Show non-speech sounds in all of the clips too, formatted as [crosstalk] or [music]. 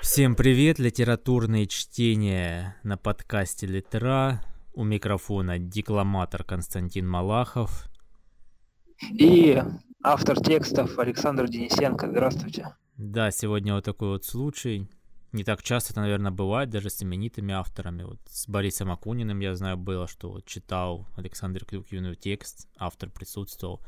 Всем привет, литературные чтения на подкасте «Литера». У микрофона декламатор Константин Малахов. И автор текстов Александр Денисенко. Здравствуйте. Да, сегодня вот такой вот случай. Не так часто это, наверное, бывает, даже с именитыми авторами. Вот с Борисом Акуниным, я знаю, было, что вот читал Александр Клюквин текст, автор присутствовал.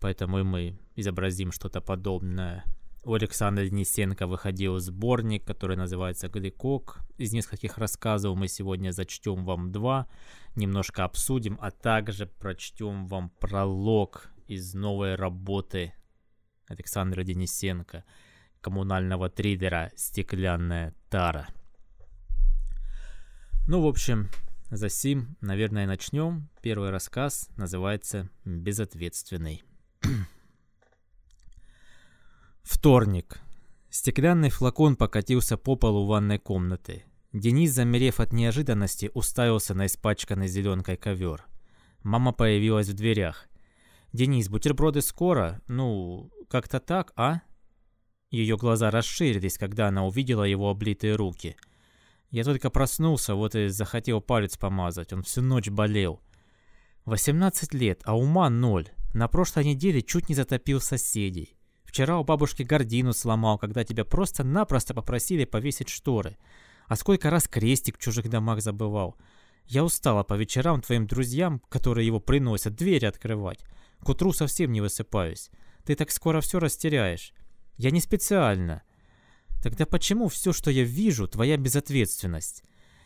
Поэтому и мы изобразим что-то подобное у Александра Денисенко выходил сборник, который называется «Гликок». Из нескольких рассказов мы сегодня зачтем вам два, немножко обсудим, а также прочтем вам пролог из новой работы Александра Денисенко, коммунального триллера «Стеклянная тара». Ну, в общем, за сим, наверное, начнем. Первый рассказ называется «Безответственный». Вторник. Стеклянный флакон покатился по полу ванной комнаты. Денис, замерев от неожиданности, уставился на испачканный зеленкой ковер. Мама появилась в дверях. «Денис, бутерброды скоро? Ну, как-то так, а?» Ее глаза расширились, когда она увидела его облитые руки. «Я только проснулся, вот и захотел палец помазать, он всю ночь болел». «18 лет, а ума ноль. На прошлой неделе чуть не затопил соседей. Вчера у бабушки гордину сломал, когда тебя просто-напросто попросили повесить шторы. А сколько раз крестик в чужих домах забывал. Я устала по вечерам твоим друзьям, которые его приносят, двери открывать. К утру совсем не высыпаюсь. Ты так скоро все растеряешь. Я не специально. Тогда почему все, что я вижу, твоя безответственность?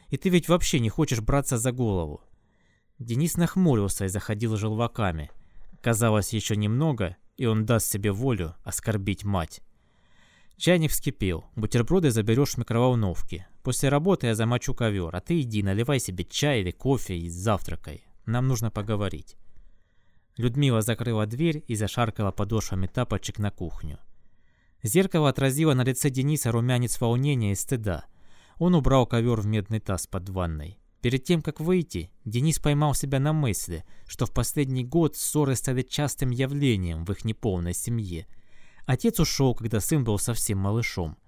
И ты ведь вообще не хочешь браться за голову. Денис нахмурился и заходил желваками. Казалось, еще немного, и он даст себе волю оскорбить мать. Чайник вскипел. Бутерброды заберешь в микроволновке. После работы я замочу ковер, а ты иди, наливай себе чай или кофе и завтракай. Нам нужно поговорить. Людмила закрыла дверь и зашаркала подошвами тапочек на кухню. Зеркало отразило на лице Дениса румянец волнения и стыда. Он убрал ковер в медный таз под ванной. Перед тем, как выйти, Денис поймал себя на мысли, что в последний год ссоры стали частым явлением в их неполной семье. Отец ушел, когда сын был совсем малышом.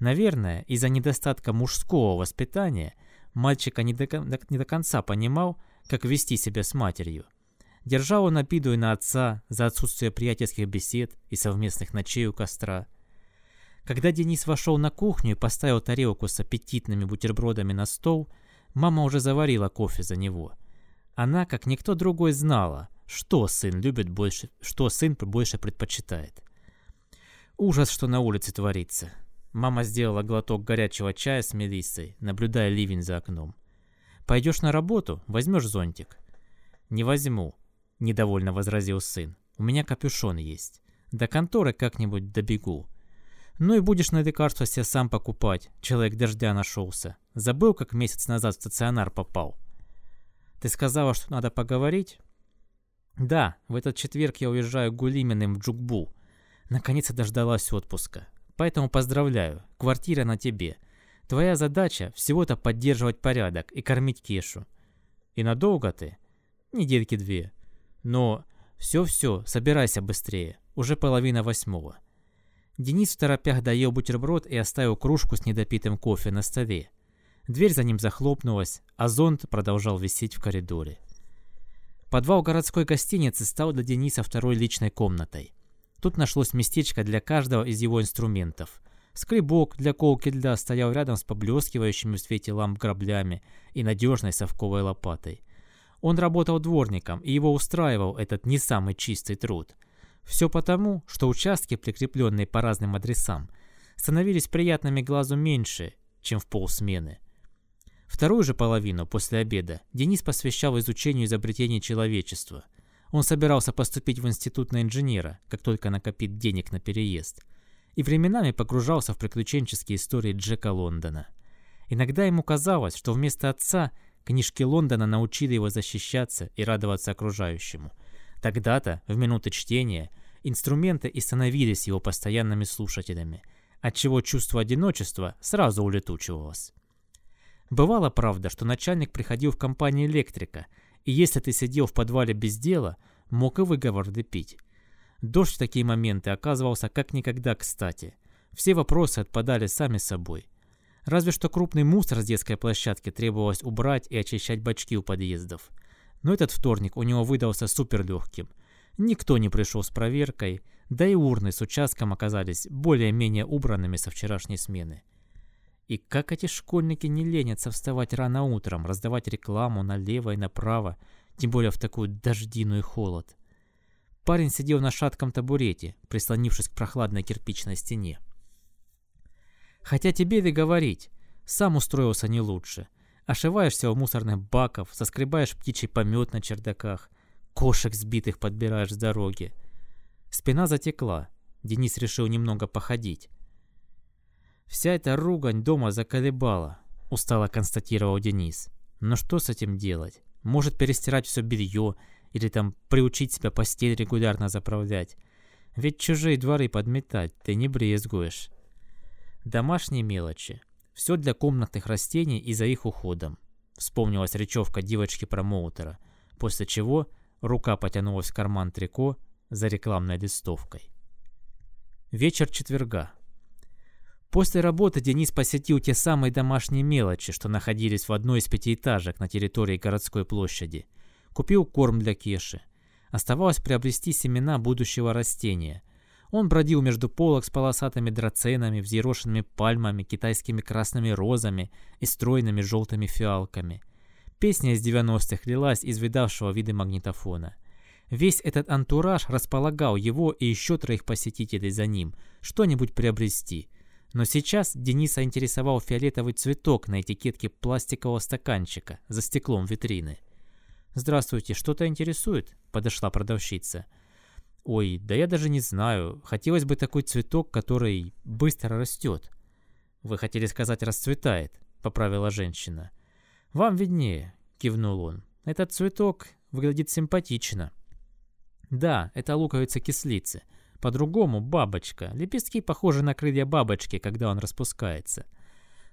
Наверное, из-за недостатка мужского воспитания мальчика не до, не до конца понимал, как вести себя с матерью. Держал он обиду и на отца за отсутствие приятельских бесед и совместных ночей у костра. Когда Денис вошел на кухню и поставил тарелку с аппетитными бутербродами на стол – Мама уже заварила кофе за него. Она, как никто другой, знала, что сын любит больше, что сын больше предпочитает. Ужас, что на улице творится. Мама сделала глоток горячего чая с мелиссой, наблюдая ливень за окном. «Пойдешь на работу, возьмешь зонтик». «Не возьму», — недовольно возразил сын. «У меня капюшон есть. До конторы как-нибудь добегу. Ну и будешь на лекарство себе сам покупать. Человек дождя нашелся. Забыл, как месяц назад в стационар попал. Ты сказала, что надо поговорить? Да, в этот четверг я уезжаю гулименным в Джукбу. Наконец-то дождалась отпуска. Поэтому поздравляю, квартира на тебе. Твоя задача всего-то поддерживать порядок и кормить Кешу. И надолго ты? Недельки две. Но все-все, собирайся быстрее. Уже половина восьмого. Денис в торопях доел бутерброд и оставил кружку с недопитым кофе на столе. Дверь за ним захлопнулась, а зонт продолжал висеть в коридоре. Подвал городской гостиницы стал для Дениса второй личной комнатой. Тут нашлось местечко для каждого из его инструментов. Скребок для колки льда стоял рядом с поблескивающими в свете ламп граблями и надежной совковой лопатой. Он работал дворником, и его устраивал этот не самый чистый труд – все потому, что участки, прикрепленные по разным адресам, становились приятными глазу меньше, чем в полсмены. Вторую же половину после обеда Денис посвящал изучению изобретений человечества. Он собирался поступить в институт на инженера, как только накопит денег на переезд, и временами погружался в приключенческие истории Джека Лондона. Иногда ему казалось, что вместо отца книжки Лондона научили его защищаться и радоваться окружающему – Тогда-то, в минуты чтения, инструменты и становились его постоянными слушателями, отчего чувство одиночества сразу улетучивалось. Бывало, правда, что начальник приходил в компанию электрика, и если ты сидел в подвале без дела, мог и выговор допить. Дождь в такие моменты оказывался как никогда кстати. Все вопросы отпадали сами собой. Разве что крупный мусор с детской площадки требовалось убрать и очищать бачки у подъездов. Но этот вторник у него выдался суперлегким. Никто не пришел с проверкой, да и урны с участком оказались более-менее убранными со вчерашней смены. И как эти школьники не ленятся вставать рано утром, раздавать рекламу налево и направо, тем более в такую дождиную холод. Парень сидел на шатком табурете, прислонившись к прохладной кирпичной стене. Хотя тебе ли говорить, сам устроился не лучше. Ошиваешься у мусорных баков, соскребаешь птичий помет на чердаках, кошек сбитых подбираешь с дороги. Спина затекла. Денис решил немного походить. Вся эта ругань дома заколебала, устало констатировал Денис. Но что с этим делать? Может перестирать все белье или там приучить себя постель регулярно заправлять. Ведь чужие дворы подметать ты не брезгуешь. Домашние мелочи. Все для комнатных растений и за их уходом. Вспомнилась речевка девочки-промоутера, после чего рука потянулась в карман трико за рекламной листовкой. Вечер четверга. После работы Денис посетил те самые домашние мелочи, что находились в одной из пятиэтажек на территории городской площади. Купил корм для Кеши. Оставалось приобрести семена будущего растения. Он бродил между полок с полосатыми драценами, взъерошенными пальмами, китайскими красными розами и стройными желтыми фиалками. Песня из 90-х лилась из видавшего виды магнитофона. Весь этот антураж располагал его и еще троих посетителей за ним что-нибудь приобрести – но сейчас Дениса интересовал фиолетовый цветок на этикетке пластикового стаканчика за стеклом витрины. «Здравствуйте, что-то интересует?» – подошла продавщица. «Ой, да я даже не знаю. Хотелось бы такой цветок, который быстро растет». «Вы хотели сказать «расцветает», – поправила женщина. «Вам виднее», – кивнул он. «Этот цветок выглядит симпатично». «Да, это луковица кислицы. По-другому бабочка. Лепестки похожи на крылья бабочки, когда он распускается.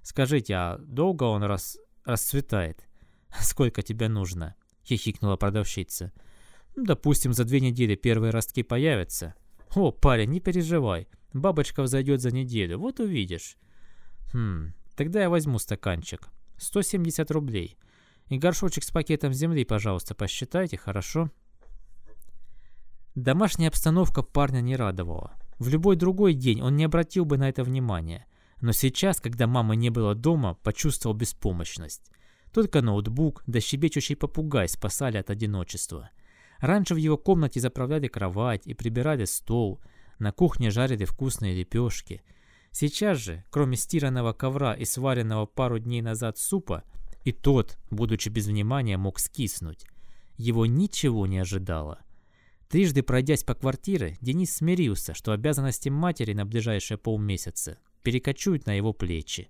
Скажите, а долго он рас... расцветает? Сколько тебе нужно? Хихикнула продавщица. «Ну, допустим, за две недели первые ростки появятся. О, парень, не переживай. Бабочка взойдет за неделю, вот увидишь. Хм, тогда я возьму стаканчик. 170 рублей. И горшочек с пакетом земли, пожалуйста, посчитайте, хорошо?» Домашняя обстановка парня не радовала. В любой другой день он не обратил бы на это внимания. Но сейчас, когда мамы не было дома, почувствовал беспомощность. Только ноутбук да щебечущий попугай спасали от одиночества. Раньше в его комнате заправляли кровать и прибирали стол, на кухне жарили вкусные лепешки. Сейчас же, кроме стиранного ковра и сваренного пару дней назад супа, и тот, будучи без внимания, мог скиснуть. Его ничего не ожидало. Трижды пройдясь по квартире, Денис смирился, что обязанности матери на ближайшие полмесяца перекочуют на его плечи.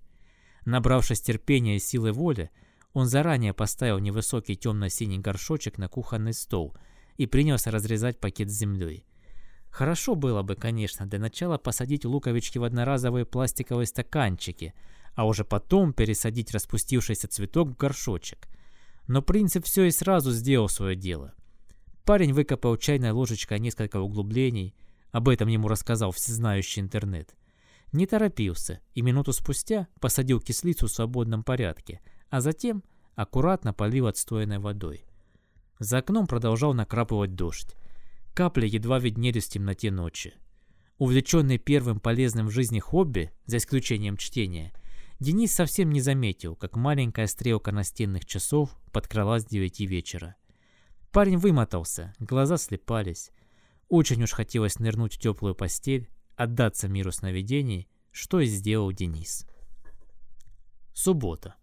Набравшись терпения и силы воли, он заранее поставил невысокий темно-синий горшочек на кухонный стол и принялся разрезать пакет с землей. Хорошо было бы, конечно, для начала посадить луковички в одноразовые пластиковые стаканчики, а уже потом пересадить распустившийся цветок в горшочек. Но принцип все и сразу сделал свое дело. Парень выкопал чайной ложечкой несколько углублений, об этом ему рассказал всезнающий интернет. Не торопился и минуту спустя посадил кислицу в свободном порядке, а затем аккуратно полил отстоянной водой. За окном продолжал накрапывать дождь. Капли едва виднелись в темноте ночи. Увлеченный первым полезным в жизни хобби, за исключением чтения, Денис совсем не заметил, как маленькая стрелка настенных часов подкралась к девяти вечера. Парень вымотался, глаза слепались. Очень уж хотелось нырнуть в теплую постель, отдаться миру сновидений, что и сделал Денис. Суббота.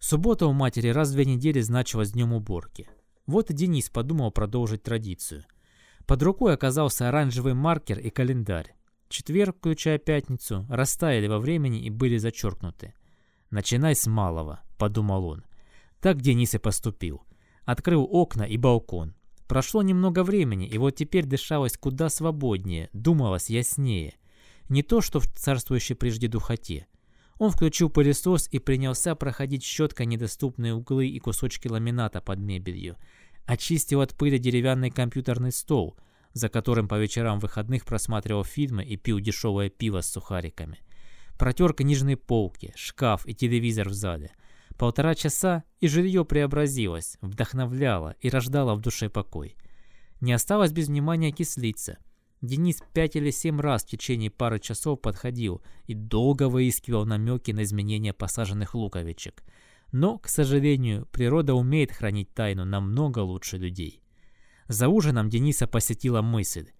Суббота у матери раз в две недели значилась днем уборки. Вот и Денис подумал продолжить традицию. Под рукой оказался оранжевый маркер и календарь. Четверг, включая пятницу, растаяли во времени и были зачеркнуты. «Начинай с малого», — подумал он. Так Денис и поступил. Открыл окна и балкон. Прошло немного времени, и вот теперь дышалось куда свободнее, думалось яснее. Не то, что в царствующей прежде духоте. Он включил пылесос и принялся проходить щеткой недоступные углы и кусочки ламината под мебелью. Очистил от пыли деревянный компьютерный стол. за которым по вечерам выходных просматривал фильмы и пил дешевое пиво с сухариками. Протер книжные полки, шкаф и телевизор в зале. Полтора часа, и жилье преобразилось, вдохновляло и рождало в душе покой. Не осталось без внимания кислица. Денис пять или семь раз в течение пары часов подходил и долго выискивал намеки на изменение посаженных луковичек. Но, к сожалению, природа умеет хранить тайну намного лучше людей. За ужином Дениса посетила мысль.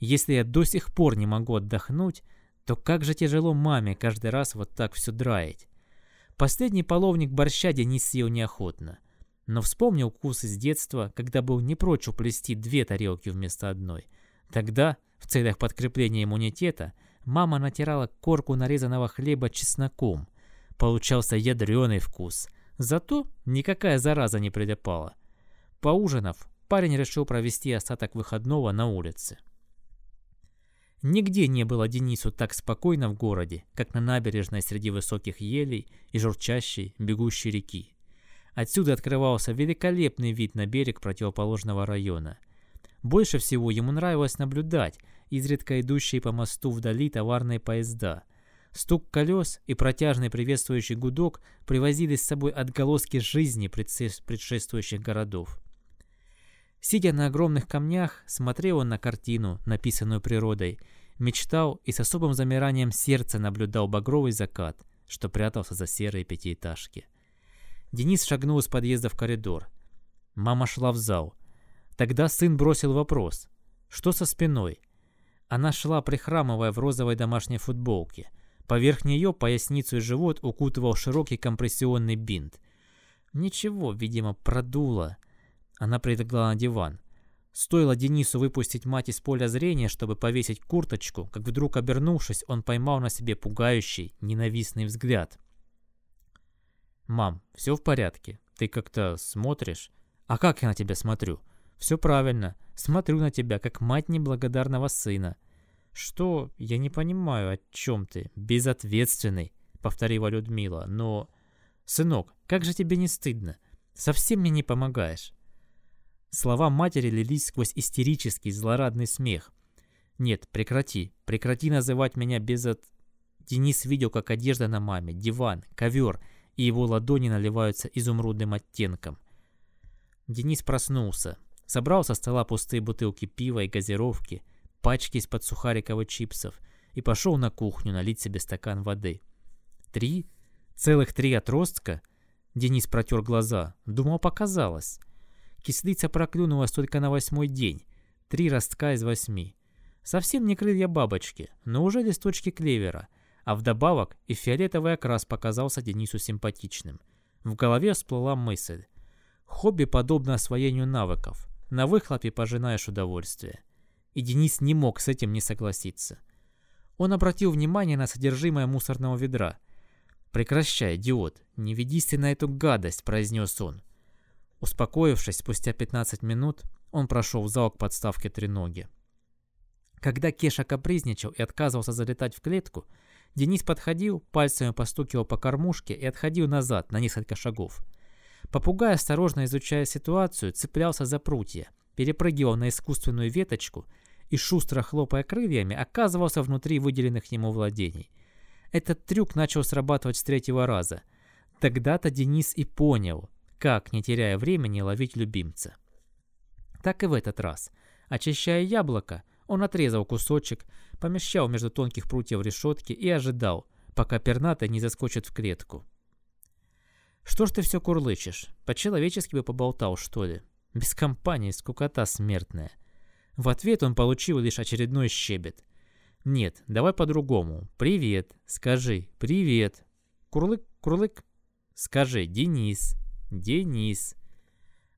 Если я до сих пор не могу отдохнуть, то как же тяжело маме каждый раз вот так все драить. Последний половник борща Денис съел неохотно, но вспомнил вкус из детства, когда был не прочь уплести две тарелки вместо одной. Тогда, в целях подкрепления иммунитета, мама натирала корку нарезанного хлеба чесноком. Получался ядреный вкус, зато никакая зараза не прилипала. Поужинав, парень решил провести остаток выходного на улице. Нигде не было Денису так спокойно в городе, как на набережной среди высоких елей и журчащей, бегущей реки. Отсюда открывался великолепный вид на берег противоположного района. Больше всего ему нравилось наблюдать изредка идущие по мосту вдали товарные поезда. Стук колес и протяжный приветствующий гудок привозили с собой отголоски жизни предшествующих городов. Сидя на огромных камнях, смотрел он на картину, написанную природой, мечтал и с особым замиранием сердца наблюдал багровый закат, что прятался за серые пятиэтажки. Денис шагнул из подъезда в коридор. Мама шла в зал. Тогда сын бросил вопрос. Что со спиной? Она шла, прихрамывая в розовой домашней футболке. Поверх нее поясницу и живот укутывал широкий компрессионный бинт. Ничего, видимо, продуло. Она прилегла на диван. Стоило Денису выпустить мать из поля зрения, чтобы повесить курточку, как вдруг обернувшись, он поймал на себе пугающий, ненавистный взгляд. «Мам, все в порядке? Ты как-то смотришь?» «А как я на тебя смотрю?» «Все правильно. Смотрю на тебя, как мать неблагодарного сына». «Что? Я не понимаю, о чем ты. Безответственный», — повторила Людмила. «Но...» «Сынок, как же тебе не стыдно? Совсем мне не помогаешь». Слова матери лились сквозь истерический, злорадный смех. «Нет, прекрати. Прекрати называть меня без от...» Денис видел, как одежда на маме, диван, ковер, и его ладони наливаются изумрудным оттенком. Денис проснулся. Собрал со стола пустые бутылки пива и газировки, пачки из-под сухариков и чипсов, и пошел на кухню налить себе стакан воды. «Три? Целых три отростка?» Денис протер глаза. Думал, показалось. Кислица проклюнулась только на восьмой день. Три ростка из восьми. Совсем не крылья бабочки, но уже листочки клевера. А вдобавок и фиолетовый окрас показался Денису симпатичным. В голове всплыла мысль. Хобби подобно освоению навыков. На выхлопе пожинаешь удовольствие. И Денис не мог с этим не согласиться. Он обратил внимание на содержимое мусорного ведра. «Прекращай, идиот, не ведись ты на эту гадость», — произнес он. Успокоившись, спустя 15 минут он прошел в зал к подставке треноги. Когда Кеша капризничал и отказывался залетать в клетку, Денис подходил, пальцами постукивал по кормушке и отходил назад на несколько шагов. Попугай, осторожно изучая ситуацию, цеплялся за прутья, перепрыгивал на искусственную веточку и, шустро хлопая крыльями, оказывался внутри выделенных ему владений. Этот трюк начал срабатывать с третьего раза. Тогда-то Денис и понял, как, не теряя времени, ловить любимца. Так и в этот раз. Очищая яблоко, он отрезал кусочек, помещал между тонких прутьев решетки и ожидал, пока пернатый не заскочит в клетку. «Что ж ты все курлычешь? По-человечески бы поболтал, что ли? Без компании скукота смертная». В ответ он получил лишь очередной щебет. «Нет, давай по-другому. Привет. Скажи. Привет. Курлык, курлык. Скажи, Денис. Денис.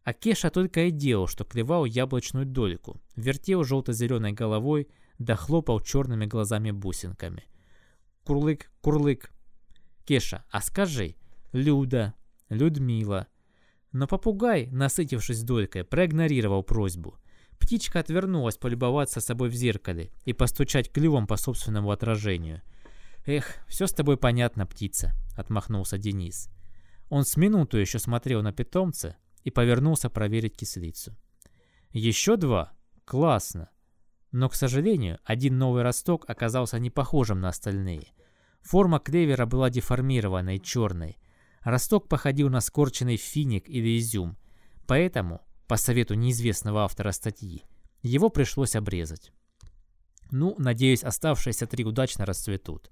А Кеша только и делал, что клевал яблочную дольку, вертел желто-зеленой головой, да хлопал черными глазами-бусинками. Курлык, курлык. Кеша, а скажи, Люда, Людмила. Но попугай, насытившись долькой, проигнорировал просьбу. Птичка отвернулась полюбоваться собой в зеркале и постучать клювом по собственному отражению. «Эх, все с тобой понятно, птица», — отмахнулся Денис. Он с минуту еще смотрел на питомца и повернулся проверить кислицу. «Еще два? Классно! Но, к сожалению, один новый росток оказался не похожим на остальные. Форма клевера была деформированной, черной. Росток походил на скорченный финик или изюм, поэтому, по совету неизвестного автора статьи, его пришлось обрезать. Ну, надеюсь, оставшиеся три удачно расцветут.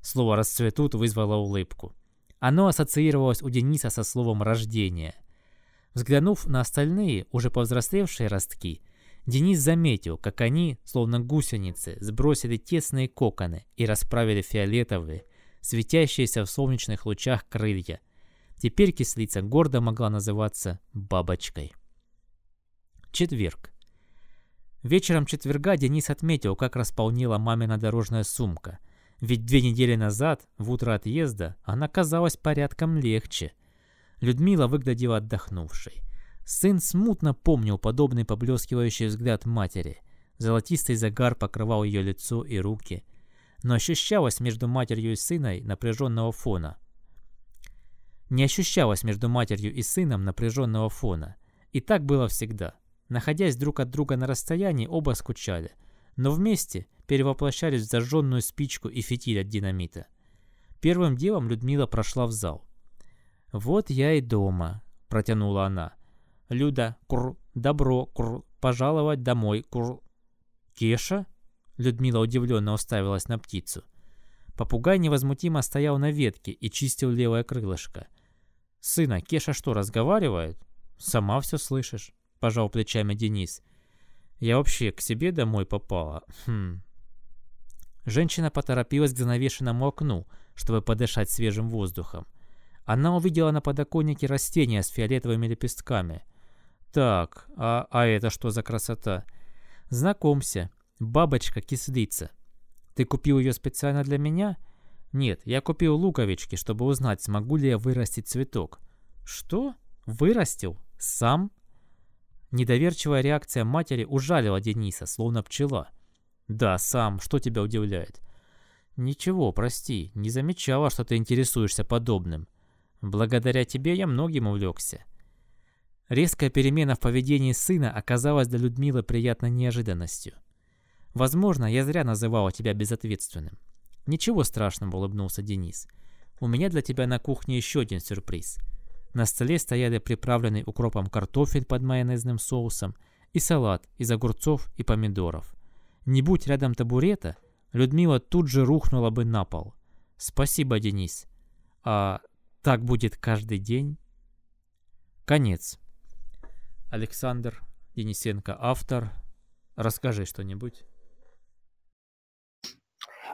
Слово «расцветут» вызвало улыбку. Оно ассоциировалось у Дениса со словом «рождение». Взглянув на остальные, уже повзрослевшие ростки, Денис заметил, как они, словно гусеницы, сбросили тесные коконы и расправили фиолетовые, светящиеся в солнечных лучах крылья. Теперь кислица гордо могла называться бабочкой. Четверг. Вечером четверга Денис отметил, как располнила мамина дорожная сумка – ведь две недели назад, в утро отъезда, она казалась порядком легче. Людмила выглядела отдохнувшей. Сын смутно помнил подобный поблескивающий взгляд матери. Золотистый загар покрывал ее лицо и руки. Но ощущалось между матерью и сыном напряженного фона. Не ощущалось между матерью и сыном напряженного фона. И так было всегда. Находясь друг от друга на расстоянии, оба скучали. Но вместе – перевоплощались в зажженную спичку и фитиль от динамита. Первым делом Людмила прошла в зал. «Вот я и дома», — протянула она. «Люда, кур, добро, кур, пожаловать домой, кур». «Кеша?» — Людмила удивленно уставилась на птицу. Попугай невозмутимо стоял на ветке и чистил левое крылышко. «Сына, Кеша что, разговаривает?» «Сама все слышишь», — пожал плечами Денис. «Я вообще к себе домой попала. Хм, Женщина поторопилась к занавешенному окну, чтобы подышать свежим воздухом. Она увидела на подоконнике растение с фиолетовыми лепестками. «Так, а, а это что за красота?» «Знакомься, бабочка-кислица. Ты купил ее специально для меня?» «Нет, я купил луковички, чтобы узнать, смогу ли я вырастить цветок». «Что? Вырастил? Сам?» Недоверчивая реакция матери ужалила Дениса, словно пчела – «Да, сам. Что тебя удивляет?» «Ничего, прости. Не замечала, что ты интересуешься подобным. Благодаря тебе я многим увлекся». Резкая перемена в поведении сына оказалась для Людмилы приятной неожиданностью. «Возможно, я зря называла тебя безответственным». «Ничего страшного», — улыбнулся Денис. «У меня для тебя на кухне еще один сюрприз». На столе стояли приправленный укропом картофель под майонезным соусом и салат из огурцов и помидоров. Не будь рядом табурета, Людмила тут же рухнула бы на пол. Спасибо, Денис. А так будет каждый день? Конец. Александр Денисенко, автор. Расскажи что-нибудь.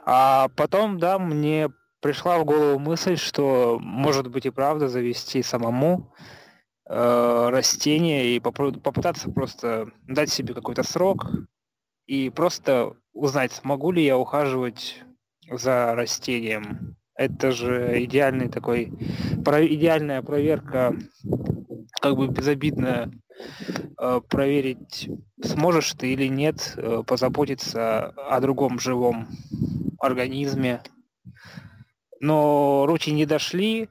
А потом, да, мне пришла в голову мысль, что может быть и правда завести самому э, растение и попытаться просто дать себе какой-то срок, и просто узнать, смогу ли я ухаживать за растением. Это же идеальный такой, про, идеальная проверка, как бы безобидная, э, проверить, сможешь ты или нет э, позаботиться о другом живом организме. Но руки не дошли,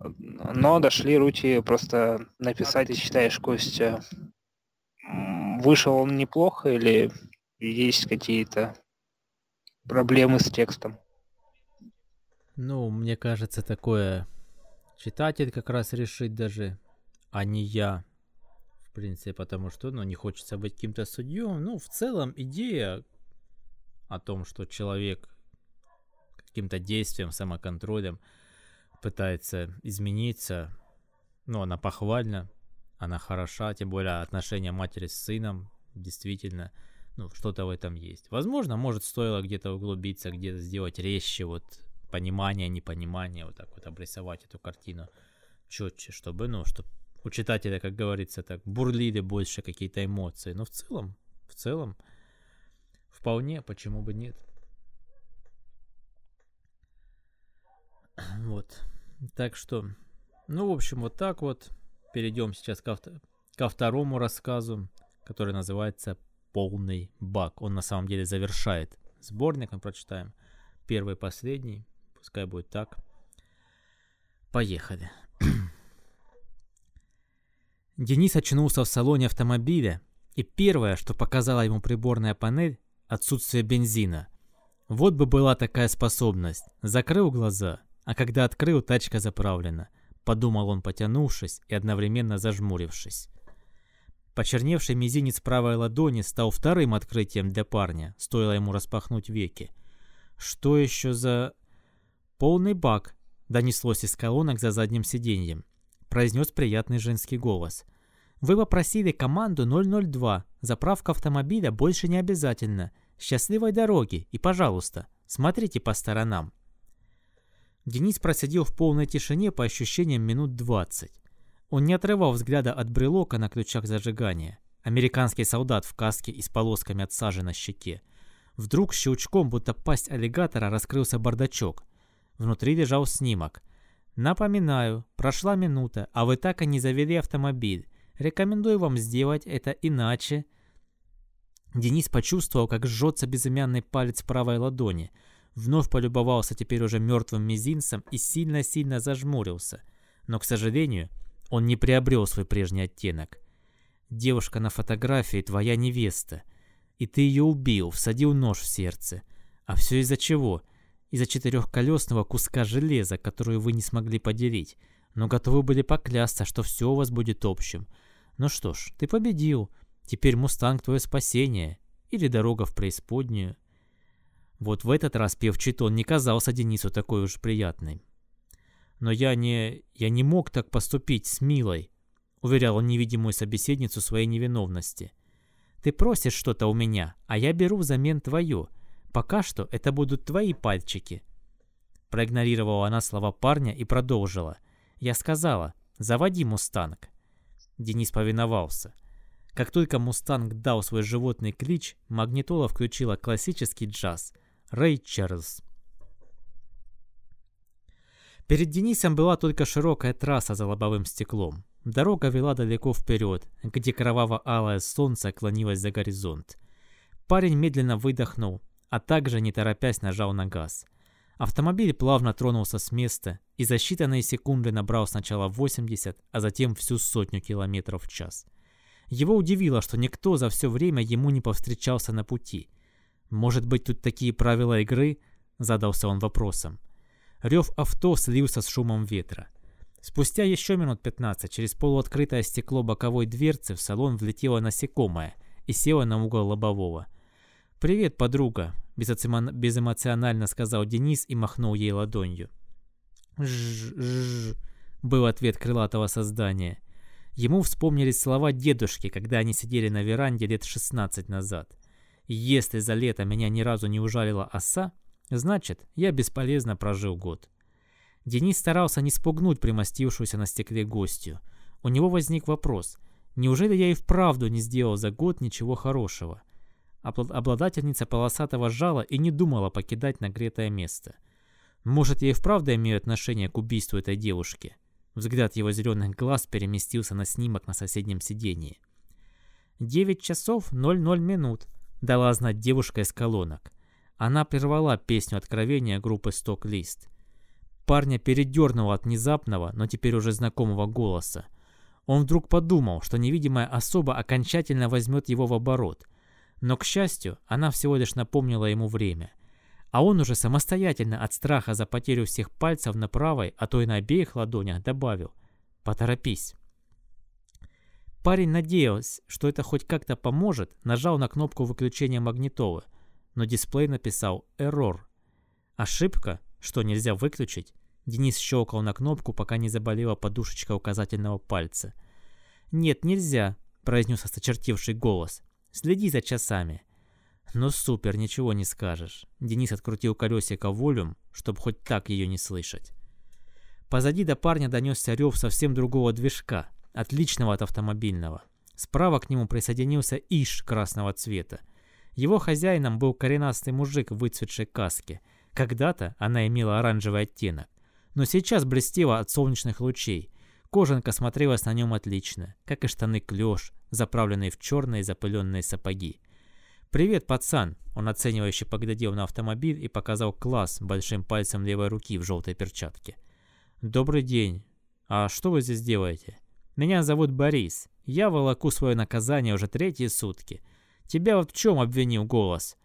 но дошли руки просто написать, ты считаешь, Костя, вышел он неплохо или есть какие-то проблемы с текстом? Ну, мне кажется, такое читатель как раз решит даже, а не я. В принципе, потому что, ну, не хочется быть каким-то судьем. Ну, в целом, идея о том, что человек каким-то действием, самоконтролем пытается измениться, ну, она похвальна, она хороша, тем более отношения матери с сыном, действительно, ну, что-то в этом есть. Возможно, может, стоило где-то углубиться, где-то сделать резче вот понимание, непонимание, вот так вот обрисовать эту картину четче, чтобы, ну, чтобы у читателя, как говорится, так бурлили больше какие-то эмоции. Но в целом, в целом, вполне, почему бы нет. Вот. Так что, ну, в общем, вот так вот. Перейдем сейчас ко, ко второму рассказу, который называется полный баг. Он на самом деле завершает сборник, мы прочитаем первый и последний. Пускай будет так. Поехали. [clears throat] Денис очнулся в салоне автомобиля, и первое, что показала ему приборная панель, отсутствие бензина. Вот бы была такая способность. Закрыл глаза, а когда открыл, тачка заправлена. Подумал он, потянувшись и одновременно зажмурившись. Почерневший мизинец правой ладони стал вторым открытием для парня, стоило ему распахнуть веки. Что еще за... Полный бак, донеслось из колонок за задним сиденьем. Произнес приятный женский голос. Вы попросили команду 002. Заправка автомобиля больше не обязательно. Счастливой дороги и, пожалуйста, смотрите по сторонам. Денис просидел в полной тишине по ощущениям минут 20. Он не отрывал взгляда от брелока на ключах зажигания. Американский солдат в каске и с полосками от сажи на щеке. Вдруг щелчком, будто пасть аллигатора, раскрылся бардачок. Внутри лежал снимок. «Напоминаю, прошла минута, а вы так и не завели автомобиль. Рекомендую вам сделать это иначе». Денис почувствовал, как жжется безымянный палец правой ладони. Вновь полюбовался теперь уже мертвым мизинцем и сильно-сильно зажмурился. Но, к сожалению, он не приобрел свой прежний оттенок. Девушка на фотографии твоя невеста. И ты ее убил, всадил нож в сердце. А все из-за чего? Из-за четырехколесного куска железа, которую вы не смогли поделить. Но готовы были поклясться, что все у вас будет общим. Ну что ж, ты победил. Теперь Мустанг твое спасение. Или дорога в преисподнюю. Вот в этот раз певчий тон не казался Денису такой уж приятной. Но я не... я не мог так поступить с Милой, уверял он невидимую собеседницу своей невиновности. Ты просишь что-то у меня, а я беру взамен твое. Пока что это будут твои пальчики. Проигнорировала она слова парня и продолжила. Я сказала, заводи мустанг. Денис повиновался. Как только мустанг дал свой животный клич, магнитола включила классический джаз. Чарльз. Перед Денисом была только широкая трасса за лобовым стеклом. Дорога вела далеко вперед, где кроваво-алое солнце клонилось за горизонт. Парень медленно выдохнул, а также, не торопясь, нажал на газ. Автомобиль плавно тронулся с места и за считанные секунды набрал сначала 80, а затем всю сотню километров в час. Его удивило, что никто за все время ему не повстречался на пути. «Может быть, тут такие правила игры?» – задался он вопросом. Рев авто слился с шумом ветра. Спустя еще минут 15 через полуоткрытое стекло боковой дверцы в салон влетело насекомое и села на угол лобового. «Привет, подруга», – безэмоционально сказал Денис и махнул ей ладонью. «Жжж», – был ответ крылатого создания. Ему вспомнились слова дедушки, когда они сидели на веранде лет 16 назад. «Если за лето меня ни разу не ужалила оса, Значит, я бесполезно прожил год. Денис старался не спугнуть примостившуюся на стекле гостью. У него возник вопрос. Неужели я и вправду не сделал за год ничего хорошего? Обладательница полосатого жала и не думала покидать нагретое место. Может, я и вправду имею отношение к убийству этой девушки? Взгляд его зеленых глаз переместился на снимок на соседнем сидении. «Девять часов ноль ноль минут», — дала знать девушка из колонок. Она прервала песню откровения группы «Сток-лист». Парня передернуло от внезапного, но теперь уже знакомого голоса. Он вдруг подумал, что невидимая особа окончательно возьмет его в оборот. Но, к счастью, она всего лишь напомнила ему время. А он уже самостоятельно от страха за потерю всех пальцев на правой, а то и на обеих ладонях добавил «Поторопись». Парень надеялся, что это хоть как-то поможет, нажал на кнопку выключения магнитолы – но дисплей написал «Error». Ошибка, что нельзя выключить. Денис щелкал на кнопку, пока не заболела подушечка указательного пальца. «Нет, нельзя», — произнес осточертевший голос. «Следи за часами». «Ну супер, ничего не скажешь». Денис открутил колесико волюм, чтобы хоть так ее не слышать. Позади до парня донесся рев совсем другого движка, отличного от автомобильного. Справа к нему присоединился Иш красного цвета. Его хозяином был коренастый мужик в выцветшей каске. Когда-то она имела оранжевый оттенок, но сейчас блестела от солнечных лучей. Кожанка смотрелась на нем отлично, как и штаны клеш, заправленные в черные запыленные сапоги. «Привет, пацан!» Он оценивающе поглядел на автомобиль и показал класс большим пальцем левой руки в желтой перчатке. «Добрый день. А что вы здесь делаете?» «Меня зовут Борис. Я волоку свое наказание уже третьи сутки. Тебя вот в чем обвинил голос?»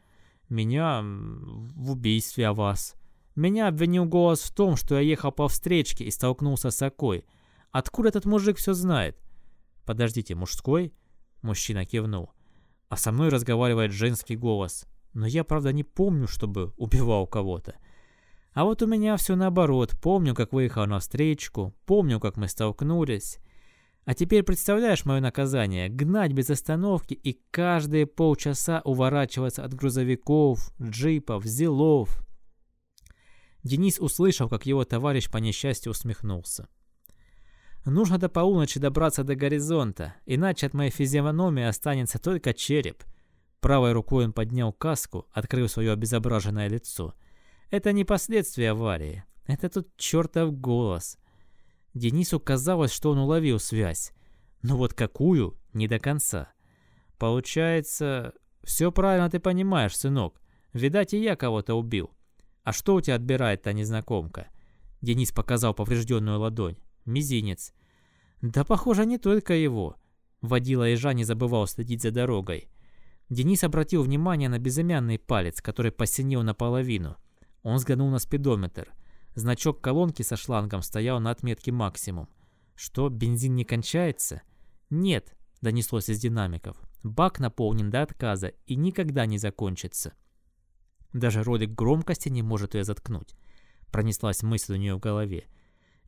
Меня в убийстве о вас. Меня обвинил голос в том, что я ехал по встречке и столкнулся с Окой. Откуда этот мужик все знает? Подождите, мужской? Мужчина кивнул. А со мной разговаривает женский голос. Но я, правда, не помню, чтобы убивал кого-то. А вот у меня все наоборот. Помню, как выехал на встречку, помню, как мы столкнулись. А теперь представляешь мое наказание? Гнать без остановки и каждые полчаса уворачиваться от грузовиков, джипов, зилов. Денис услышал, как его товарищ по несчастью усмехнулся. Нужно до полуночи добраться до горизонта, иначе от моей физиономии останется только череп. Правой рукой он поднял каску, открыв свое обезображенное лицо. Это не последствия аварии. Это тут чертов голос. Денису казалось, что он уловил связь. Но вот какую, не до конца. Получается, все правильно ты понимаешь, сынок. Видать, и я кого-то убил. А что у тебя отбирает та незнакомка? Денис показал поврежденную ладонь. Мизинец. Да, похоже, не только его. Водила ежа не забывал следить за дорогой. Денис обратил внимание на безымянный палец, который посинел наполовину. Он взглянул на спидометр. Значок колонки со шлангом стоял на отметке максимум. Что, бензин не кончается? Нет, донеслось из динамиков. Бак наполнен до отказа и никогда не закончится. Даже ролик громкости не может ее заткнуть. Пронеслась мысль у нее в голове.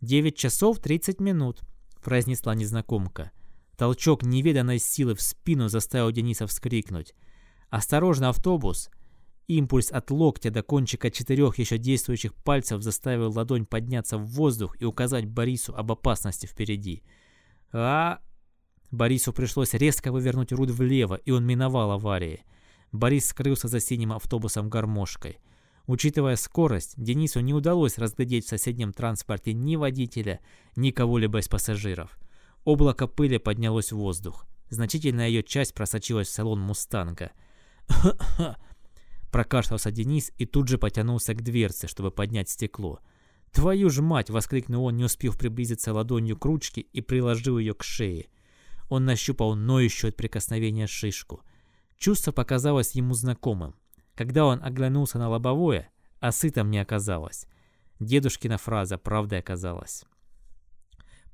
«Девять часов тридцать минут», — произнесла незнакомка. Толчок неведанной силы в спину заставил Дениса вскрикнуть. «Осторожно, автобус!» Импульс от локтя до кончика четырех еще действующих пальцев заставил ладонь подняться в воздух и указать Борису об опасности впереди. А... Борису пришлось резко вывернуть руль влево, и он миновал аварии. Борис скрылся за синим автобусом гармошкой. Учитывая скорость, Денису не удалось разглядеть в соседнем транспорте ни водителя, ни кого-либо из пассажиров. Облако пыли поднялось в воздух. Значительная ее часть просочилась в салон «Мустанга». [coughs] Прокашлялся Денис и тут же потянулся к дверце, чтобы поднять стекло. «Твою ж мать!» — воскликнул он, не успев приблизиться ладонью к ручке и приложил ее к шее. Он нащупал ноющую от прикосновения шишку. Чувство показалось ему знакомым. Когда он оглянулся на лобовое, а сытом не оказалось. Дедушкина фраза правдой оказалась.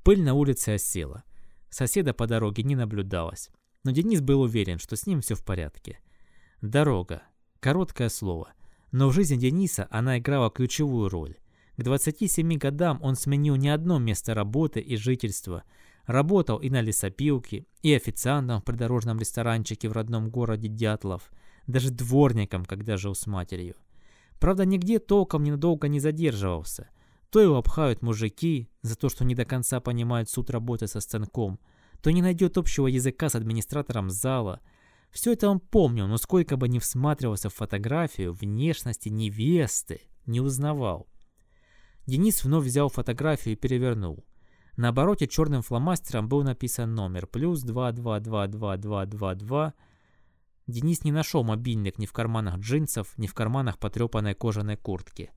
Пыль на улице осела. Соседа по дороге не наблюдалось. Но Денис был уверен, что с ним все в порядке. Дорога. Короткое слово. Но в жизни Дениса она играла ключевую роль. К 27 годам он сменил не одно место работы и жительства. Работал и на лесопилке, и официантом в придорожном ресторанчике в родном городе Дятлов, даже дворником, когда жил с матерью. Правда, нигде толком ненадолго не задерживался. То его обхают мужики за то, что не до конца понимают суть работы со станком, то не найдет общего языка с администратором зала – все это он помнил, но сколько бы ни всматривался в фотографию, внешности невесты не узнавал. Денис вновь взял фотографию и перевернул. На обороте черным фломастером был написан номер плюс 2222222. Денис не нашел мобильник ни в карманах джинсов, ни в карманах потрепанной кожаной куртки.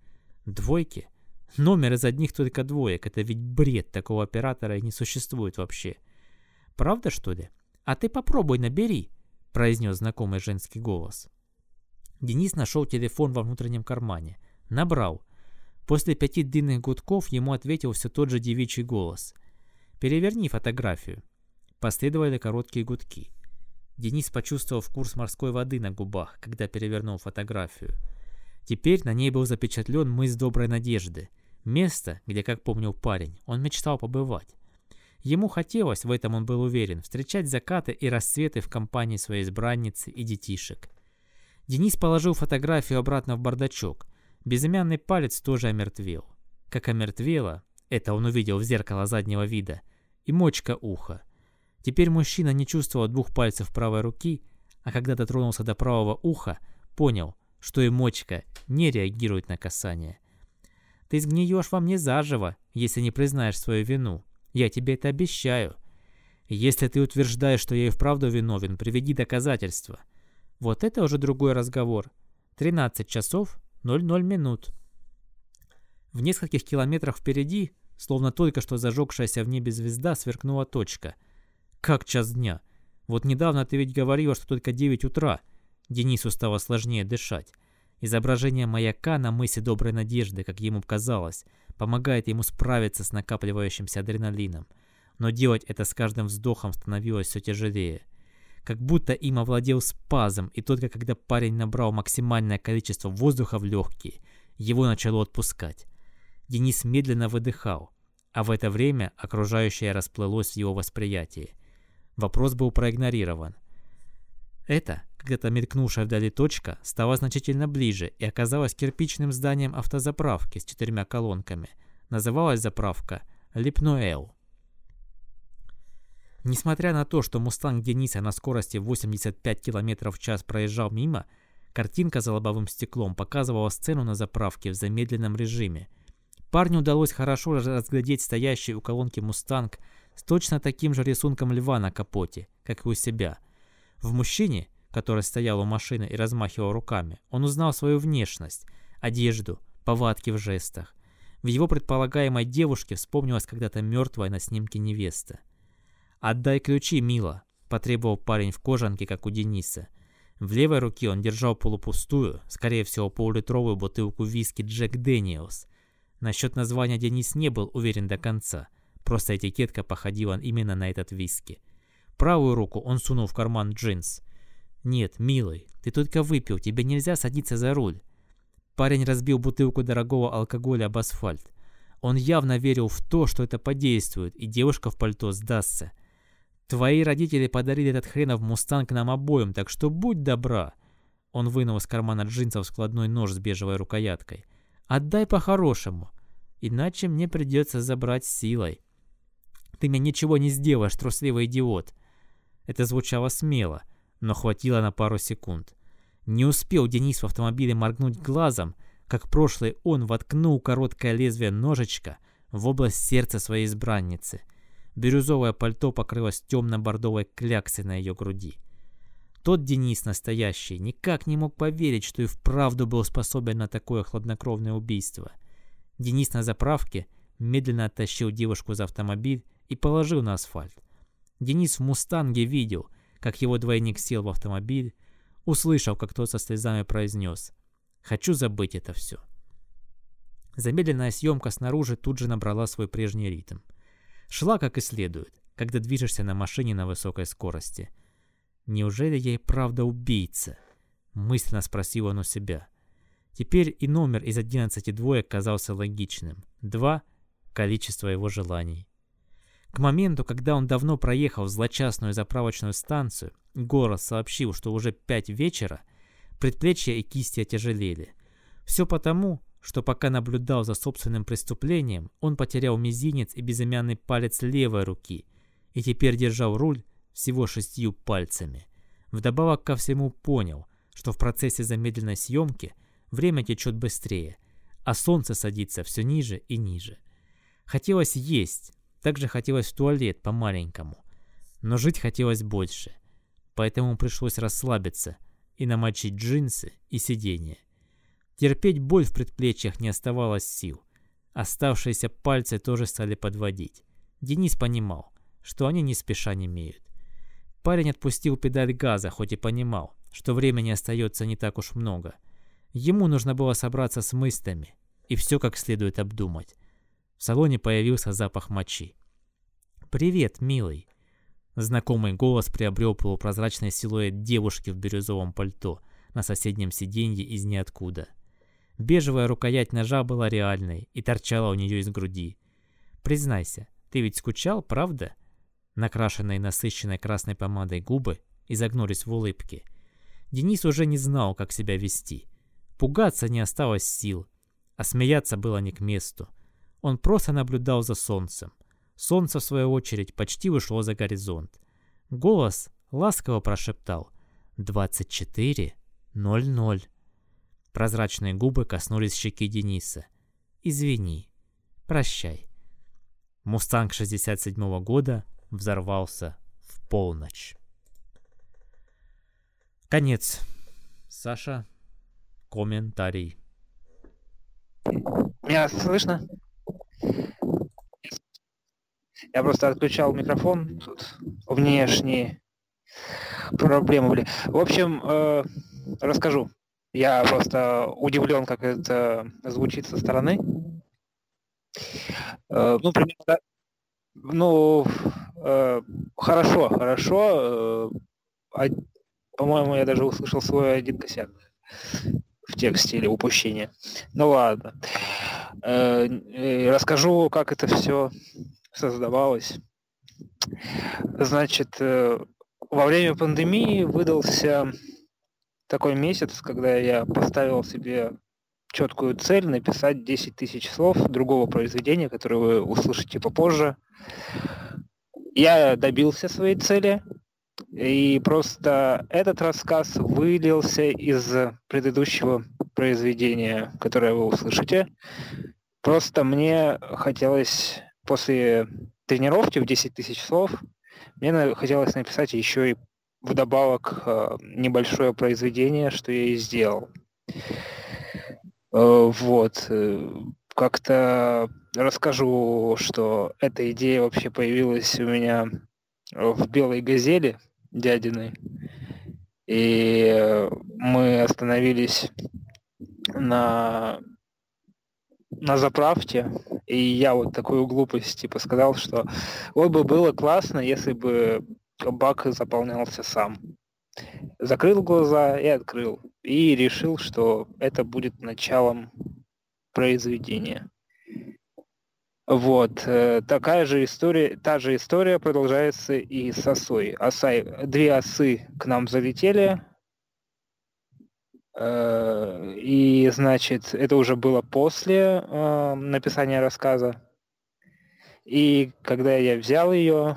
Двойки? Номер из одних только двоек. Это ведь бред такого оператора и не существует вообще. Правда, что ли? А ты попробуй набери произнес знакомый женский голос. Денис нашел телефон во внутреннем кармане. Набрал. После пяти длинных гудков ему ответил все тот же девичий голос. «Переверни фотографию». Последовали короткие гудки. Денис почувствовал вкус морской воды на губах, когда перевернул фотографию. Теперь на ней был запечатлен мыс Доброй Надежды. Место, где, как помнил парень, он мечтал побывать. Ему хотелось, в этом он был уверен, встречать закаты и рассветы в компании своей избранницы и детишек. Денис положил фотографию обратно в бардачок. Безымянный палец тоже омертвел. Как омертвело, это он увидел в зеркало заднего вида, и мочка уха. Теперь мужчина не чувствовал двух пальцев правой руки, а когда дотронулся до правого уха, понял, что и мочка не реагирует на касание. «Ты сгниешь во мне заживо, если не признаешь свою вину», я тебе это обещаю. Если ты утверждаешь, что я и вправду виновен, приведи доказательства. Вот это уже другой разговор. 13 часов 00 минут. В нескольких километрах впереди, словно только что зажегшаяся в небе звезда, сверкнула точка. Как час дня? Вот недавно ты ведь говорила, что только 9 утра. Денису стало сложнее дышать. Изображение маяка на мысе Доброй Надежды, как ему казалось, помогает ему справиться с накапливающимся адреналином. Но делать это с каждым вздохом становилось все тяжелее. Как будто им овладел спазм, и только когда парень набрал максимальное количество воздуха в легкие, его начало отпускать. Денис медленно выдыхал, а в это время окружающее расплылось в его восприятии. Вопрос был проигнорирован. Это, когда-то мелькнувшая вдали точка, стала значительно ближе и оказалась кирпичным зданием автозаправки с четырьмя колонками. Называлась заправка Липноэл. Несмотря на то, что «Мустанг» Дениса на скорости 85 км в час проезжал мимо, картинка за лобовым стеклом показывала сцену на заправке в замедленном режиме. Парню удалось хорошо разглядеть стоящий у колонки «Мустанг» с точно таким же рисунком льва на капоте, как и у себя – в мужчине, который стоял у машины и размахивал руками, он узнал свою внешность, одежду, повадки в жестах. В его предполагаемой девушке вспомнилась когда-то мертвая на снимке невеста. «Отдай ключи, мила», – потребовал парень в кожанке, как у Дениса. В левой руке он держал полупустую, скорее всего полулитровую бутылку виски Джек Дэниелс. Насчет названия Денис не был уверен до конца, просто этикетка походила именно на этот виски. Правую руку он сунул в карман джинс. «Нет, милый, ты только выпил, тебе нельзя садиться за руль». Парень разбил бутылку дорогого алкоголя об асфальт. Он явно верил в то, что это подействует, и девушка в пальто сдастся. «Твои родители подарили этот хренов мустанг нам обоим, так что будь добра». Он вынул из кармана джинсов складной нож с бежевой рукояткой. «Отдай по-хорошему, иначе мне придется забрать силой». «Ты мне ничего не сделаешь, трусливый идиот». Это звучало смело, но хватило на пару секунд. Не успел Денис в автомобиле моргнуть глазом, как прошлый он воткнул короткое лезвие ножичка в область сердца своей избранницы. Бирюзовое пальто покрылось темно-бордовой кляксой на ее груди. Тот Денис настоящий никак не мог поверить, что и вправду был способен на такое хладнокровное убийство. Денис на заправке медленно оттащил девушку за автомобиль и положил на асфальт. Денис в «Мустанге» видел, как его двойник сел в автомобиль, услышал, как тот со слезами произнес «Хочу забыть это все». Замедленная съемка снаружи тут же набрала свой прежний ритм. Шла как и следует, когда движешься на машине на высокой скорости. «Неужели я и правда убийца?» — мысленно спросил он у себя. Теперь и номер из 11 двоек казался логичным. Два — количество его желаний. К моменту, когда он давно проехал злочастную заправочную станцию, Горос сообщил, что уже пять вечера, предплечья и кисти отяжелели. Все потому, что пока наблюдал за собственным преступлением, он потерял мизинец и безымянный палец левой руки и теперь держал руль всего шестью пальцами. Вдобавок ко всему понял, что в процессе замедленной съемки время течет быстрее, а солнце садится все ниже и ниже. Хотелось есть, также хотелось в туалет по-маленькому. Но жить хотелось больше. Поэтому пришлось расслабиться и намочить джинсы и сиденье. Терпеть боль в предплечьях не оставалось сил. Оставшиеся пальцы тоже стали подводить. Денис понимал, что они не спеша не имеют. Парень отпустил педаль газа, хоть и понимал, что времени остается не так уж много. Ему нужно было собраться с мыслями и все как следует обдумать. В салоне появился запах мочи. «Привет, милый!» Знакомый голос приобрел полупрозрачный силуэт девушки в бирюзовом пальто на соседнем сиденье из ниоткуда. Бежевая рукоять ножа была реальной и торчала у нее из груди. «Признайся, ты ведь скучал, правда?» Накрашенные насыщенной красной помадой губы изогнулись в улыбке. Денис уже не знал, как себя вести. Пугаться не осталось сил, а смеяться было не к месту. Он просто наблюдал за солнцем. Солнце, в свою очередь, почти вышло за горизонт. Голос ласково прошептал «Двадцать четыре, ноль ноль». Прозрачные губы коснулись щеки Дениса. «Извини. Прощай». «Мустанг» 67 -го года взорвался в полночь. Конец. Саша, комментарий. Меня слышно? Я просто отключал микрофон, тут внешние проблемы были. В общем, э, расскажу. Я просто удивлен, как это звучит со стороны. Э, ну, примерно, ну, э, хорошо, хорошо. Э, по-моему, я даже услышал свой один косяк в тексте или упущение. Ну ладно. Расскажу, как это все создавалось. Значит, во время пандемии выдался такой месяц, когда я поставил себе четкую цель написать 10 тысяч слов другого произведения, которое вы услышите попозже. Я добился своей цели, и просто этот рассказ вылился из предыдущего произведения, которое вы услышите. Просто мне хотелось после тренировки в 10 тысяч слов, мне хотелось написать еще и вдобавок э, небольшое произведение, что я и сделал. Э, вот. Э, как-то расскажу, что эта идея вообще появилась у меня в «Белой газели» дядиной. И мы остановились на, на заправке, и я вот такую глупость типа сказал, что вот бы было классно, если бы бак заполнялся сам. Закрыл глаза и открыл. И решил, что это будет началом произведения. Вот. Э, такая же история, та же история продолжается и с осой. Оса, две осы к нам залетели. Э, и, значит, это уже было после э, написания рассказа. И когда я взял ее,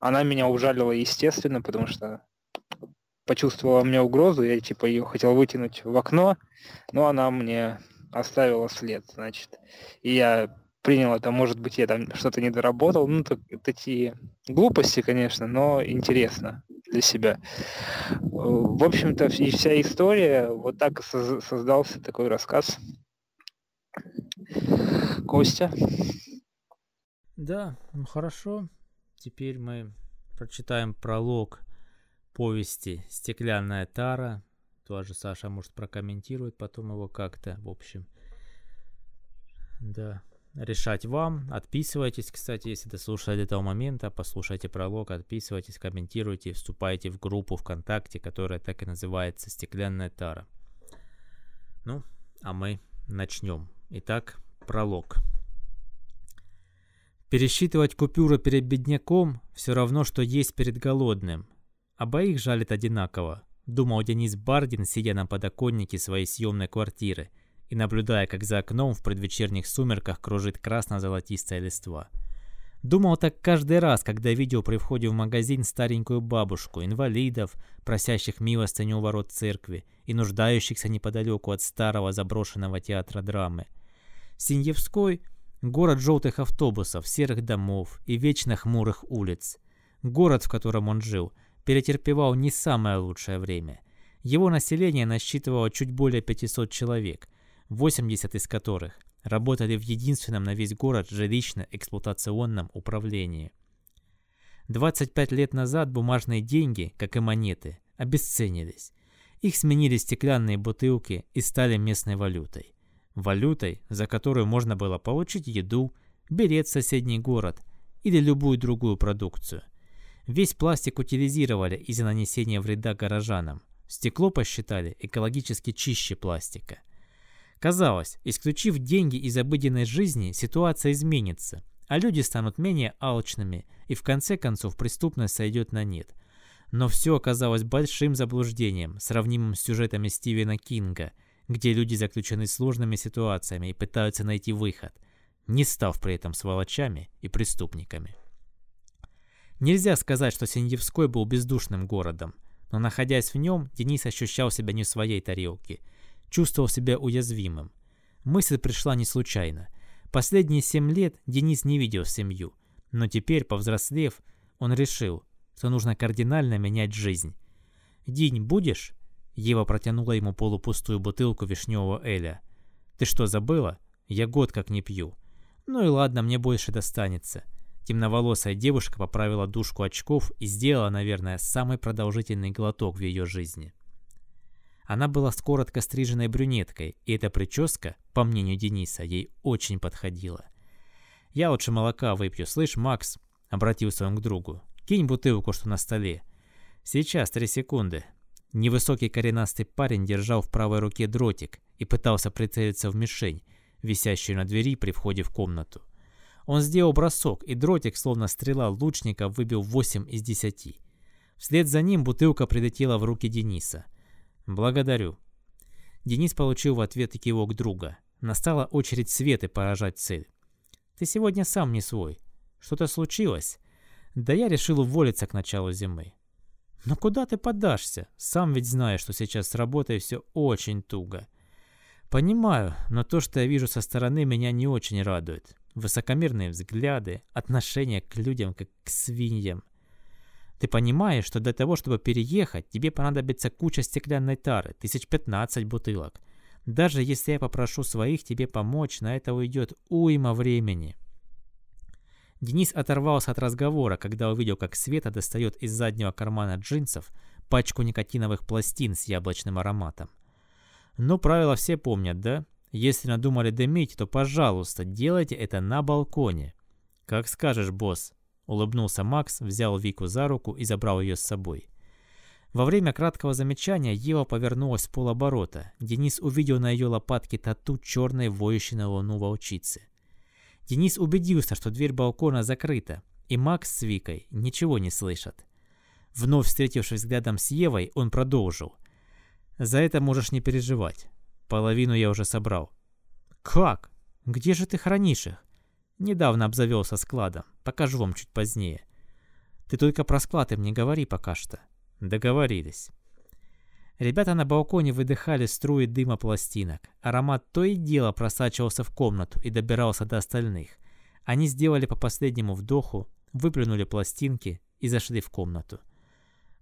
она меня ужалила, естественно, потому что почувствовала мне угрозу, я типа ее хотел вытянуть в окно, но она мне оставила след, значит. И я принял это, может быть, я там что-то не доработал. Ну, так, такие глупости, конечно, но интересно для себя. В общем-то, и вся история, вот так создался такой рассказ. Костя? Да, ну хорошо. Теперь мы прочитаем пролог повести «Стеклянная тара». Тоже Саша, может, прокомментирует потом его как-то, в общем. Да, решать вам. Отписывайтесь, кстати, если дослушали до этого момента. Послушайте пролог, отписывайтесь, комментируйте, вступайте в группу ВКонтакте, которая так и называется «Стеклянная тара». Ну, а мы начнем. Итак, пролог. Пересчитывать купюры перед бедняком все равно, что есть перед голодным. Обоих жалит одинаково, думал Денис Бардин, сидя на подоконнике своей съемной квартиры и наблюдая, как за окном в предвечерних сумерках кружит красно-золотистая листва. Думал так каждый раз, когда видел при входе в магазин старенькую бабушку, инвалидов, просящих милостыню у ворот церкви и нуждающихся неподалеку от старого заброшенного театра драмы. Синьевской Город желтых автобусов, серых домов и вечно хмурых улиц. Город, в котором он жил, перетерпевал не самое лучшее время. Его население насчитывало чуть более 500 человек, 80 из которых работали в единственном на весь город жилищно-эксплуатационном управлении. 25 лет назад бумажные деньги, как и монеты, обесценились. Их сменили стеклянные бутылки и стали местной валютой валютой, за которую можно было получить еду, билет в соседний город или любую другую продукцию. Весь пластик утилизировали из-за нанесения вреда горожанам. Стекло посчитали экологически чище пластика. Казалось, исключив деньги из обыденной жизни, ситуация изменится, а люди станут менее алчными, и в конце концов преступность сойдет на нет. Но все оказалось большим заблуждением, сравнимым с сюжетами Стивена Кинга – где люди заключены сложными ситуациями и пытаются найти выход, не став при этом сволочами и преступниками. Нельзя сказать, что Синьевской был бездушным городом, но находясь в нем, Денис ощущал себя не в своей тарелке, чувствовал себя уязвимым. Мысль пришла не случайно. Последние семь лет Денис не видел семью, но теперь, повзрослев, он решил, что нужно кардинально менять жизнь. «День будешь?» Ева протянула ему полупустую бутылку вишневого эля. «Ты что, забыла? Я год как не пью». «Ну и ладно, мне больше достанется». Темноволосая девушка поправила дужку очков и сделала, наверное, самый продолжительный глоток в ее жизни. Она была с коротко стриженной брюнеткой, и эта прическа, по мнению Дениса, ей очень подходила. «Я лучше молока выпью, слышь, Макс?» — обратился он к другу. «Кинь бутылку, что на столе». «Сейчас, три секунды». Невысокий коренастый парень держал в правой руке дротик и пытался прицелиться в мишень, висящую на двери при входе в комнату. Он сделал бросок, и дротик, словно стрела лучника, выбил 8 из 10. Вслед за ним бутылка прилетела в руки Дениса. «Благодарю». Денис получил в ответ кивок друга. Настала очередь Светы поражать цель. «Ты сегодня сам не свой. Что-то случилось?» «Да я решил уволиться к началу зимы». «Но куда ты подашься? Сам ведь знаешь, что сейчас с работой все очень туго». «Понимаю, но то, что я вижу со стороны, меня не очень радует. Высокомерные взгляды, отношение к людям как к свиньям. Ты понимаешь, что для того, чтобы переехать, тебе понадобится куча стеклянной тары, тысяч пятнадцать бутылок. Даже если я попрошу своих тебе помочь, на это уйдет уйма времени. Денис оторвался от разговора, когда увидел, как Света достает из заднего кармана джинсов пачку никотиновых пластин с яблочным ароматом. Ну, правила все помнят, да? Если надумали дымить, то, пожалуйста, делайте это на балконе. Как скажешь, босс. Улыбнулся Макс, взял Вику за руку и забрал ее с собой. Во время краткого замечания Ева повернулась в полоборота. Денис увидел на ее лопатке тату черной воющей на луну волчицы. Денис убедился, что дверь балкона закрыта, и Макс с Викой ничего не слышат. Вновь встретившись взглядом с Евой, он продолжил. «За это можешь не переживать. Половину я уже собрал. Как? Где же ты хранишь их? Недавно обзавелся складом. Покажу вам чуть позднее. Ты только про склад им не говори пока что. Договорились. Ребята на балконе выдыхали струи дыма пластинок. Аромат то и дело просачивался в комнату и добирался до остальных. Они сделали по последнему вдоху, выплюнули пластинки и зашли в комнату.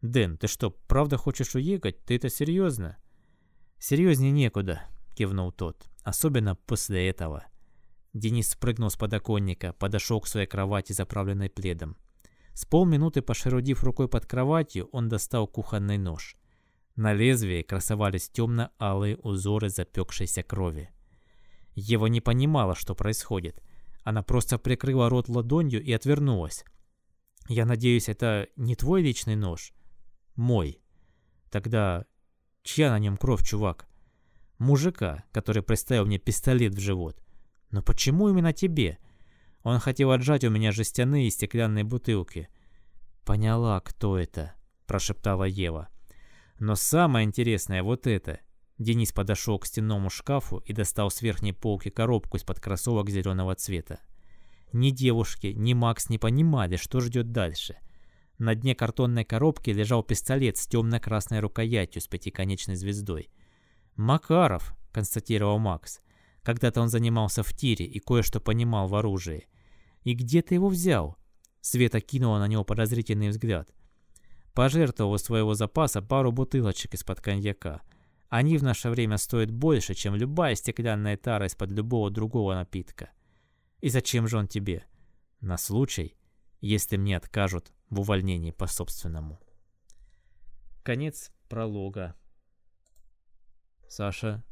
«Дэн, ты что, правда хочешь уехать? Ты это серьезно?» «Серьезнее некуда», — кивнул тот. «Особенно после этого». Денис спрыгнул с подоконника, подошел к своей кровати, заправленной пледом. С полминуты пошерудив рукой под кроватью, он достал кухонный нож. На лезвии красовались темно-алые узоры запекшейся крови. Ева не понимала, что происходит. Она просто прикрыла рот ладонью и отвернулась. «Я надеюсь, это не твой личный нож?» «Мой». «Тогда Чья на нем кровь, чувак? Мужика, который приставил мне пистолет в живот. Но почему именно тебе? Он хотел отжать у меня жестяные и стеклянные бутылки. Поняла, кто это, прошептала Ева. Но самое интересное вот это. Денис подошел к стенному шкафу и достал с верхней полки коробку из-под кроссовок зеленого цвета. Ни девушки, ни Макс не понимали, что ждет дальше – на дне картонной коробки лежал пистолет с темно-красной рукоятью с пятиконечной звездой. «Макаров», — констатировал Макс. «Когда-то он занимался в тире и кое-что понимал в оружии. И где ты его взял?» Света кинула на него подозрительный взгляд. Пожертвовал своего запаса пару бутылочек из-под коньяка. Они в наше время стоят больше, чем любая стеклянная тара из-под любого другого напитка. И зачем же он тебе? На случай, если мне откажут в увольнении по собственному. Конец пролога. Саша.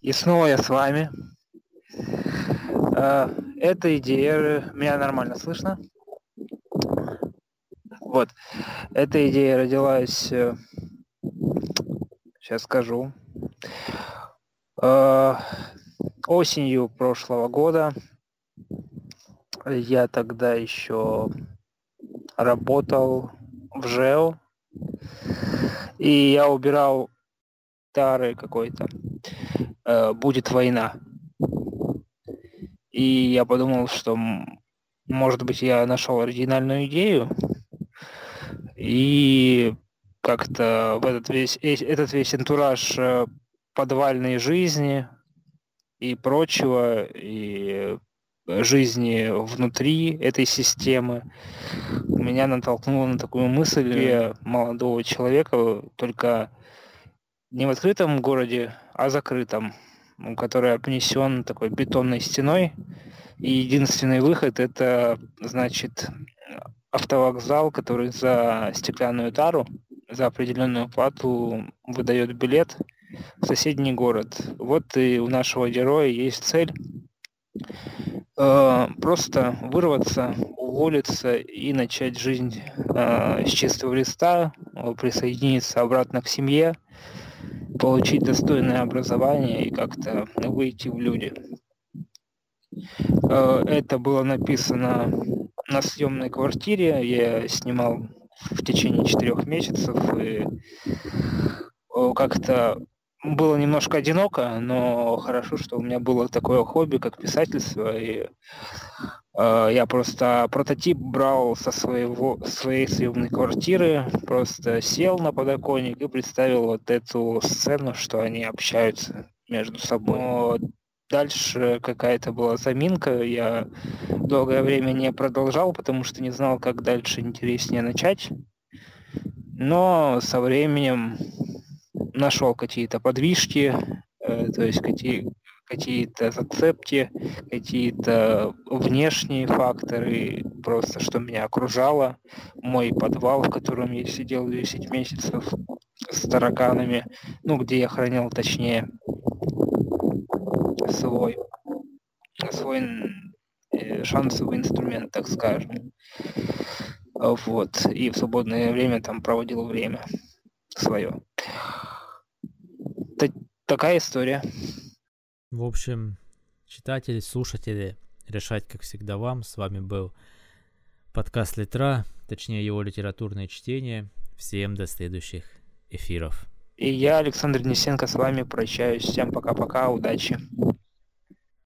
И снова я с вами. А, эта идея... Меня нормально слышно? Вот. Эта идея родилась... Сейчас э, скажу. Осенью прошлого года я тогда еще работал в ЖЭО, и я убирал тары какой-то. Э, будет война. И я подумал, что может быть я нашел оригинальную идею и как-то в этот весь этот весь антураж э, подвальной жизни и прочего и жизни внутри этой системы меня натолкнуло на такую мысль я молодого человека, только не в открытом городе, а закрытом, который обнесен такой бетонной стеной. И единственный выход это, значит, автовокзал, который за стеклянную тару. за определенную плату выдает билет в соседний город. Вот и у нашего героя есть цель э, просто вырваться, уволиться и начать жизнь э, с чистого листа, присоединиться обратно к семье, получить достойное образование и как-то выйти в люди. Э, это было написано на съемной квартире. Я снимал в течение четырех месяцев и как-то было немножко одиноко, но хорошо, что у меня было такое хобби, как писательство, и я просто прототип брал со своего, своей съемной квартиры, просто сел на подоконник и представил вот эту сцену, что они общаются между собой. Но дальше какая-то была заминка, я долгое время не продолжал, потому что не знал, как дальше интереснее начать. Но со временем нашел какие-то подвижки, э, то есть какие, какие-то зацепки, какие-то внешние факторы, просто что меня окружало, мой подвал, в котором я сидел 10 месяцев с тараканами, ну, где я хранил, точнее, свой, свой э, шансовый инструмент, так скажем. Вот. И в свободное время там проводил время свое. Т- такая история. В общем, читатели, слушатели, решать, как всегда, вам. С вами был подкаст Литра, точнее его литературное чтение. Всем до следующих эфиров. И я, Александр Несенко, с вами прощаюсь. Всем пока-пока, удачи.